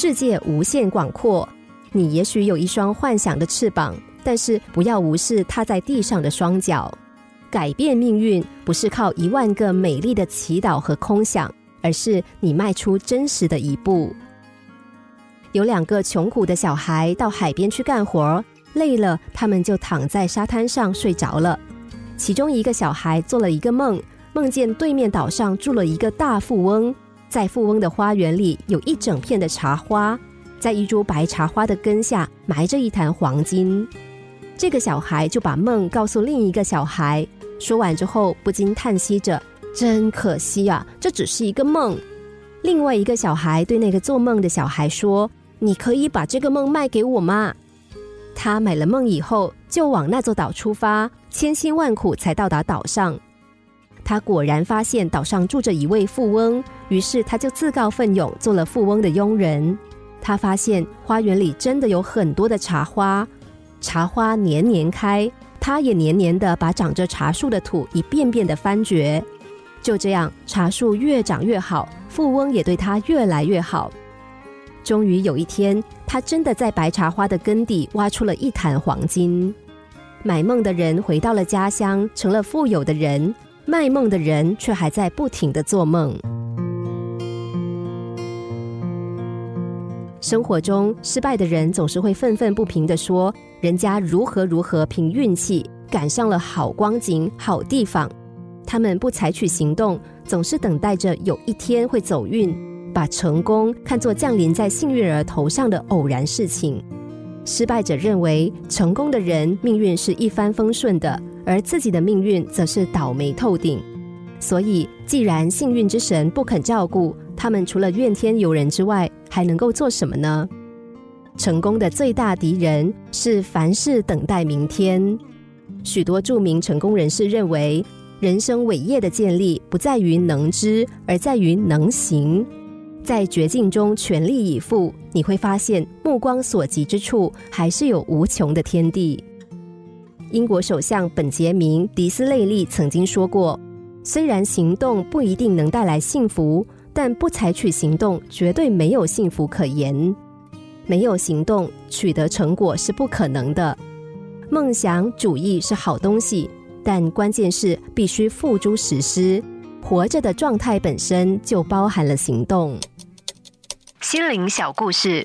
世界无限广阔。你也许有一双幻想的翅膀，但是不要无视踏在地上的双脚。改变命运不是靠一万个美丽的祈祷和空想，而是你迈出真实的一步。有两个穷苦的小孩到海边去干活，累了，他们就躺在沙滩上睡着了。其中一个小孩做了一个梦，梦见对面岛上住了一个大富翁，在富翁的花园里有一整片的茶花。在一株白茶花的根下埋着一坛黄金，这个小孩就把梦告诉另一个小孩。说完之后，不禁叹息着：“真可惜啊，这只是一个梦。”另外一个小孩对那个做梦的小孩说：“你可以把这个梦卖给我吗？”他买了梦以后，就往那座岛出发，千辛万苦才到达岛上。他果然发现岛上住着一位富翁，于是他就自告奋勇做了富翁的佣人。他发现花园里真的有很多的茶花，茶花年年开，他也年年的把长着茶树的土一遍遍的翻掘。就这样，茶树越长越好，富翁也对他越来越好。终于有一天，他真的在白茶花的根底挖出了一坛黄金。买梦的人回到了家乡，成了富有的人；卖梦的人却还在不停的做梦。生活中失败的人总是会愤愤不平的说：“人家如何如何凭运气赶上了好光景、好地方，他们不采取行动，总是等待着有一天会走运，把成功看作降临在幸运儿头上的偶然事情。失败者认为，成功的人命运是一帆风顺的，而自己的命运则是倒霉透顶。所以，既然幸运之神不肯照顾他们，除了怨天尤人之外，还能够做什么呢？成功的最大敌人是凡事等待明天。许多著名成功人士认为，人生伟业的建立不在于能知，而在于能行。在绝境中全力以赴，你会发现目光所及之处还是有无穷的天地。英国首相本杰明·迪斯类利曾经说过：“虽然行动不一定能带来幸福。”但不采取行动，绝对没有幸福可言。没有行动，取得成果是不可能的。梦想主义是好东西，但关键是必须付诸实施。活着的状态本身就包含了行动。心灵小故事，